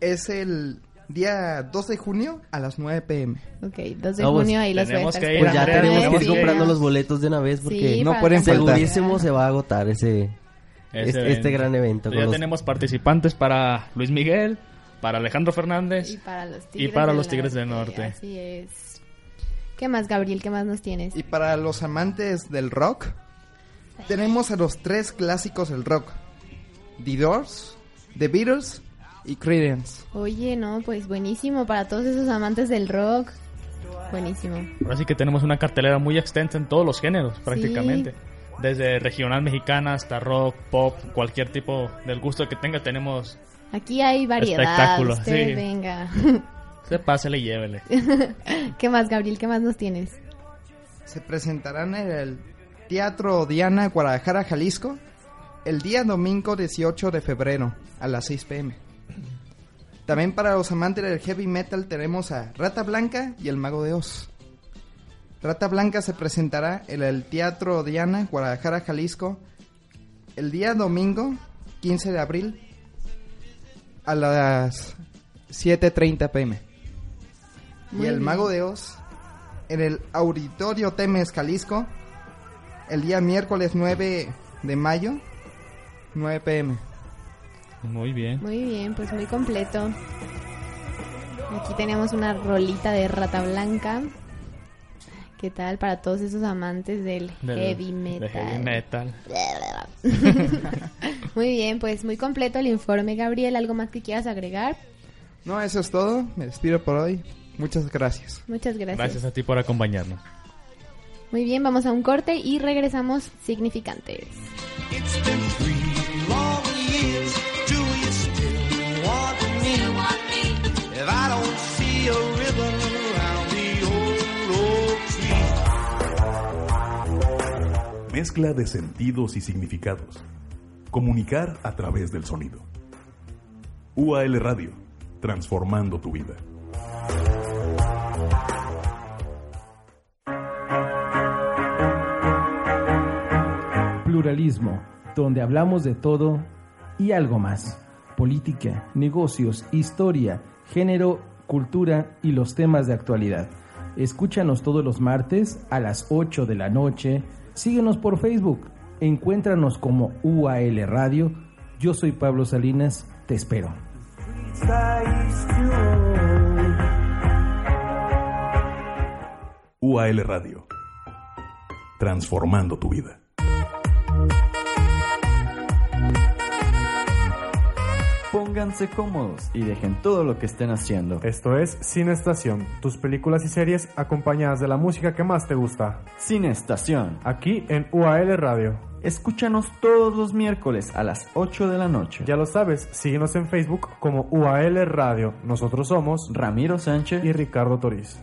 Es el día 2 de junio a las 9 pm. Ok, 2 de No, pues, junio ahí los voy a estar que ir, Pues ya tenemos que ir Sí. comprando los boletos de una vez porque Sí, no pueden segurísimo se va a agotar ese, Ese este, este gran evento. Ya los- tenemos participantes para Luis Miguel, para Alejandro Fernández. Y para los Y Tigres, para del, los Tigres del Norte. Norte. Así es. ¿Qué más, Gabriel? ¿Qué más nos tienes? Y para los amantes del rock, tenemos a los tres clásicos del rock. The Doors, The Beatles y Creedence. Oye, no, pues buenísimo para todos esos amantes del rock. Buenísimo. Ahora sí que tenemos una cartelera muy extensa en todos los géneros, prácticamente. Desde regional mexicana hasta rock, pop, cualquier tipo del gusto que tenga, tenemos. Aquí hay variedad. Espectáculo, Usted sí. venga. Se pásele y llévele. ¿Qué más, Gabriel? ¿Qué más nos tienes? Se presentarán en el Teatro Diana, Guadalajara, Jalisco, el día domingo 18 de febrero a las 6 pm. También para los amantes del heavy metal tenemos a Rata Blanca y el Mago de Oz. Rata Blanca se presentará en el Teatro Diana, Guadalajara, Jalisco, el día domingo 15 de abril a las 7.30 pm. Muy y el bien. Mago de Oz en el Auditorio Temes, Jalisco, el día miércoles 9 de mayo, 9 pm. Muy bien. Muy bien, pues muy completo. Aquí tenemos una rolita de rata blanca. ¿Qué tal para todos esos amantes del, Del- heavy de metal? heavy metal. muy bien, pues muy completo el informe, Gabriel. ¿Algo más que quieras agregar? No, eso es todo. Me despido por hoy. Muchas gracias. Muchas gracias. Gracias a ti por acompañarnos. Muy bien, vamos a un corte y regresamos significantes. Mezcla de sentidos y significados. Comunicar a través del sonido. UAL Radio, transformando tu vida. Pluralismo, donde hablamos de todo y algo más. Política, negocios, historia, género, cultura y los temas de actualidad. Escúchanos todos los martes a las 8 de la noche. Síguenos por Facebook. Encuéntranos como UAL Radio. Yo soy Pablo Salinas. Te espero. UAL Radio, transformando tu vida. Pónganse cómodos y dejen todo lo que estén haciendo. Esto es Cine Estación, tus películas y series acompañadas de la música que más te gusta. Cine Estación. Aquí en UAL Radio. Escúchanos todos los miércoles a las 8 de la noche. Ya lo sabes, síguenos en Facebook como UAL Radio. Nosotros somos Ramiro Sánchez y Ricardo Toriz.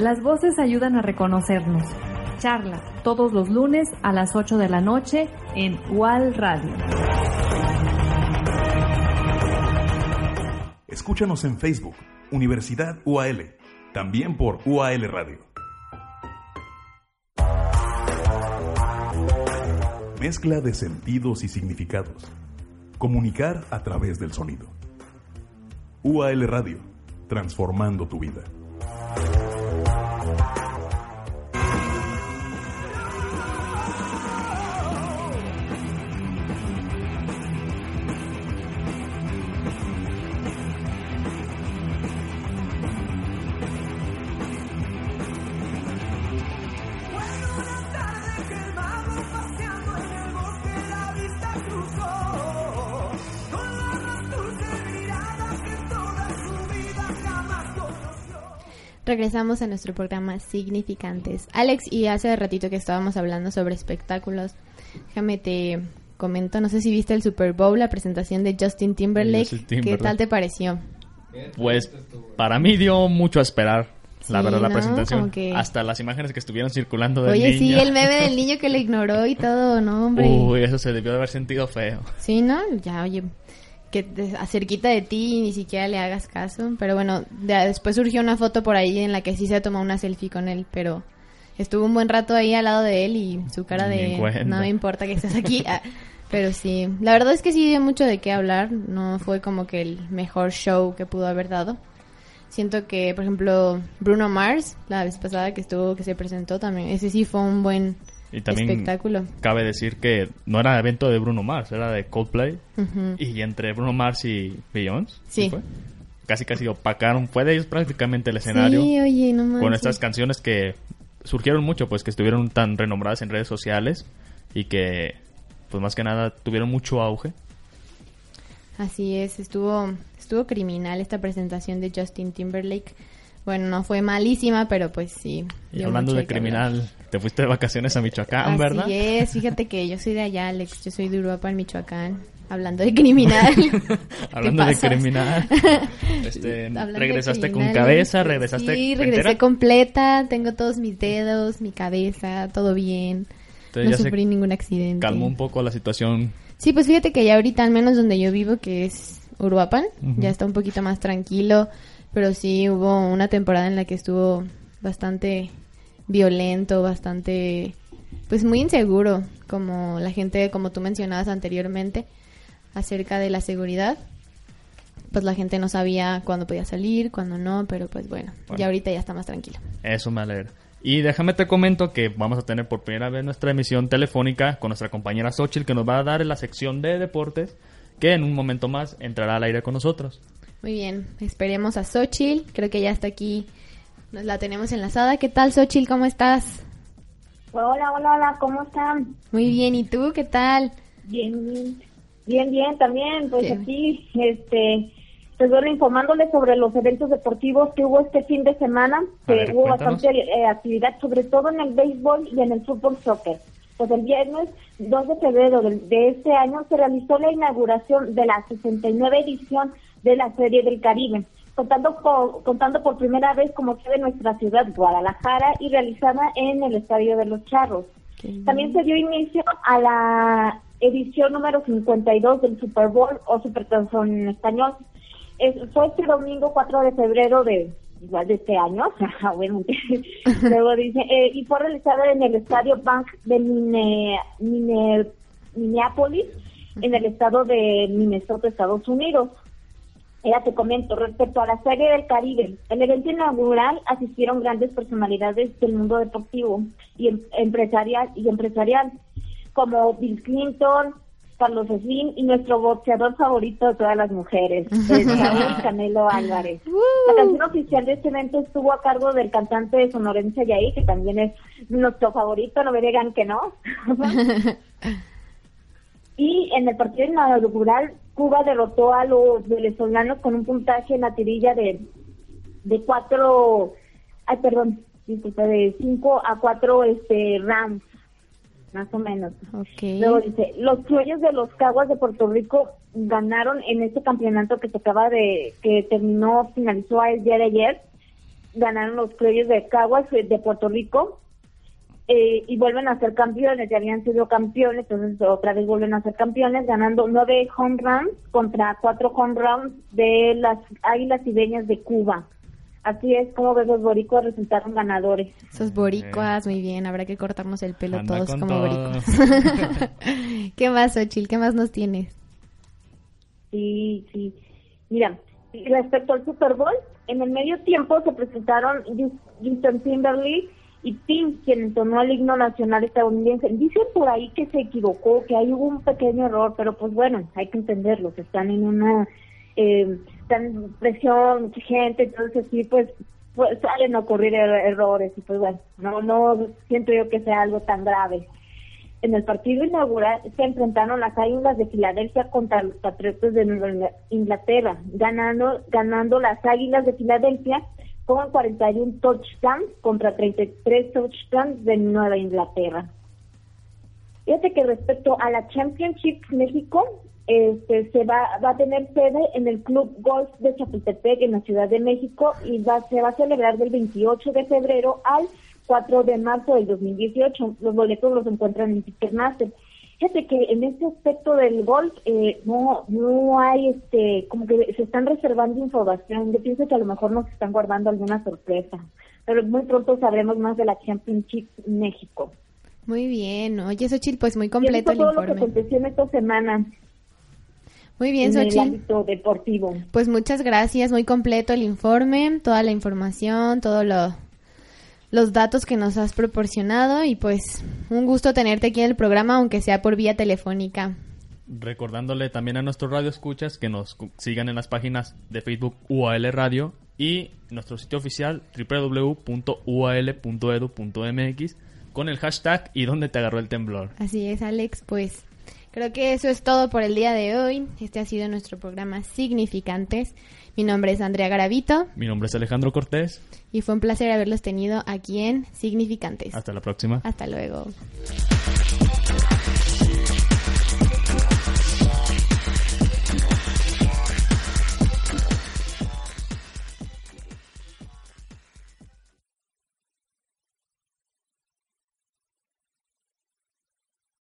Las voces ayudan a reconocernos. Charlas todos los lunes a las 8 de la noche en UAL Radio. Escúchanos en Facebook, Universidad UAL, también por UAL Radio. Mezcla de sentidos y significados. Comunicar a través del sonido. UAL Radio, transformando tu vida. Regresamos a nuestro programa Significantes. Alex, y hace ratito que estábamos hablando sobre espectáculos, déjame te comento, no sé si viste el Super Bowl, la presentación de Justin Timberlake. Justin ¿Qué tal te pareció? Pues para mí dio mucho a esperar, la Sí, verdad, la ¿no? presentación. Que- Hasta las imágenes que estuvieron circulando del Oye, sí, niño. el meme del niño que le ignoró y todo, ¿no, hombre? Uy, eso se debió de haber sentido feo. Sí, ¿no? Ya, oye, que te- acerquita de ti y ni siquiera le hagas caso. Pero bueno, de- después surgió una foto por ahí en la que sí se tomó una selfie con él, pero estuvo un buen rato ahí al lado de él y su cara de no me importa que estés aquí. Ah, pero sí, la verdad es que sí dio mucho de qué hablar. No fue como que el mejor show que pudo haber dado. Siento que, por ejemplo, Bruno Mars, la vez pasada que estuvo, que se presentó también, ese sí fue un buen Y también espectáculo. cabe decir que no era evento de Bruno Mars, era de Coldplay. Y entre Bruno Mars y Beyoncé, Sí. fue? casi casi opacaron, fue de ellos prácticamente el escenario. Sí, oye, no con estas canciones que surgieron mucho, pues que estuvieron tan renombradas en redes sociales y que, pues más que nada, tuvieron mucho auge. Así es, estuvo, estuvo criminal esta presentación de Justin Timberlake. Bueno, no fue malísima, pero pues sí. Y hablando de criminal, te fuiste de vacaciones a Michoacán, Así ¿verdad? es, fíjate que yo soy de allá, Alex, yo soy de Uruapan, Michoacán. Hablando de criminal. ¿Te Hablando de criminal. Este, Hablando de regresaste con cabeza, regresaste Sí, regresé entera. completa, tengo todos mis dedos, mi cabeza, todo bien. Entonces no sufrí ningún accidente. Calmó un poco la situación. Sí, pues fíjate que ya ahorita, al menos donde yo vivo, que es Uruapan, Ujú. ya está un poquito más tranquilo, pero sí hubo una temporada en la que estuvo bastante violento, bastante, pues muy inseguro, como la gente, como tú mencionabas anteriormente, acerca de la seguridad. Pues la gente no sabía cuándo podía salir, cuándo no, pero pues bueno, Bueno. ya ahorita ya está más tranquilo. Eso me alegra. Y déjame te comento que vamos a tener por primera vez nuestra emisión telefónica con nuestra compañera Xochitl que nos va a dar en la sección de deportes que en un momento más entrará al aire con nosotros. Muy bien, esperemos a Xochitl, creo que ya está aquí, nos la tenemos enlazada. ¿Qué tal Xochitl? ¿Cómo estás? Hola, hola, hola, ¿cómo están? Muy bien, ¿y tú qué tal? Bien, bien, bien, también, pues aquí, este, pues bueno, informándoles sobre los eventos deportivos que hubo este fin de semana, que ver, hubo cuéntanos. bastante eh, actividad, sobre todo en el béisbol y en el fútbol soccer. Pues el viernes 2 de febrero del- de, este año se realizó la inauguración de la 69 edición de la Serie del Caribe, contando, co- contando por primera vez como sede nuestra ciudad, Guadalajara, y realizada en el Estadio de los Charros. También se dio inicio a la edición número 52 del Super Bowl o Supertazón en español. Es- fue este domingo 4 de febrero de igual de este año, obviamente. Luego dice, eh, y fue realizada en el Estadio Bank de Mine- Mine- Minneapolis, en el estado de Minnesota, Estados Unidos. Ya te comento, respecto a la Serie del Caribe, el evento inaugural asistieron grandes personalidades del mundo deportivo y em- empresarial y empresarial, como Bill Clinton, Carlos Slim y nuestro boxeador favorito de todas las mujeres, el Saúl Canelo Álvarez. La canción oficial de este evento estuvo a cargo del cantante de Sonorense Yair, que también es nuestro favorito, no me digan que no. Y en el partido inaugural, Cuba derrotó a los venezolanos con un puntaje en la tirilla de, de cuatro, ay, perdón, disculpa, de cinco a cuatro este, rounds, más o menos. Luego dice, los criollos de los Caguas de Puerto Rico ganaron en este campeonato que se acaba de, que terminó, finalizó el día de ayer, ganaron los criollos de Caguas de Puerto Rico eh, y vuelven a ser campeones, ya habían sido campeones, entonces otra vez vuelven a ser campeones, ganando nueve home runs contra cuatro home runs de las Águilas Ibeñas de Cuba. Así es como ves, los boricuas resultaron ganadores. Esos boricuas, muy bien, habrá que cortarnos el pelo Anda todos como todo. boricuas. ¿Qué más, Xochitl? ¿Qué más nos tienes? Sí, sí. Mira, respecto al Super Bowl, en el medio tiempo se presentaron Jus- Justin Timberlake y Tim, quien entonó el himno nacional estadounidense. Dicen por ahí que se equivocó, que ahí hubo un pequeño error, pero pues bueno, hay que entenderlos. Están en una eh, tan presión, gente, entonces sí, pues, pues salen a ocurrir er- errores y pues bueno, no, no siento yo que sea algo tan grave. En el partido inaugural se enfrentaron las Águilas de Filadelfia contra los Patriotas de Nueva Inglaterra, ganando, ganando las Águilas de Filadelfia con 41 touchdowns contra 33 touchdowns de Nueva Inglaterra. Fíjate que respecto a la Championship México, este, se va, va a tener sede en el Club Golf de Chapultepec en la Ciudad de México y va, se va a celebrar del 28 de febrero al 4 de marzo del 2018. Los boletos los encuentran en Ticketmaster. Fíjate que en este aspecto del golf eh, no no hay este como que se están reservando información. Yo pienso que a lo mejor nos están guardando alguna sorpresa, pero muy pronto sabremos más de la Championship México. Muy bien. Oye, Xochitl, pues muy completo el todo lo que informe. aconteció en esta semana Muy bien, en el Xochitl. ámbito deportivo. Pues muchas gracias, muy completo el informe, toda la información, todos lo, los datos que nos has proporcionado y pues un gusto tenerte aquí en el programa, aunque sea por vía telefónica. Recordándole también a nuestros radio escuchas que nos sigan en las páginas de Facebook UAL Radio y nuestro sitio oficial www.ual.edu.mx con el hashtag y dónde te agarró el temblor. Así es, Alex, pues creo que eso es todo por el día de hoy. Este ha sido nuestro programa Significantes. Mi nombre es Andrea Garavito Mi nombre es Alejandro Cortés. Y fue un placer haberlos tenido aquí en Significantes. Hasta la próxima. Hasta luego.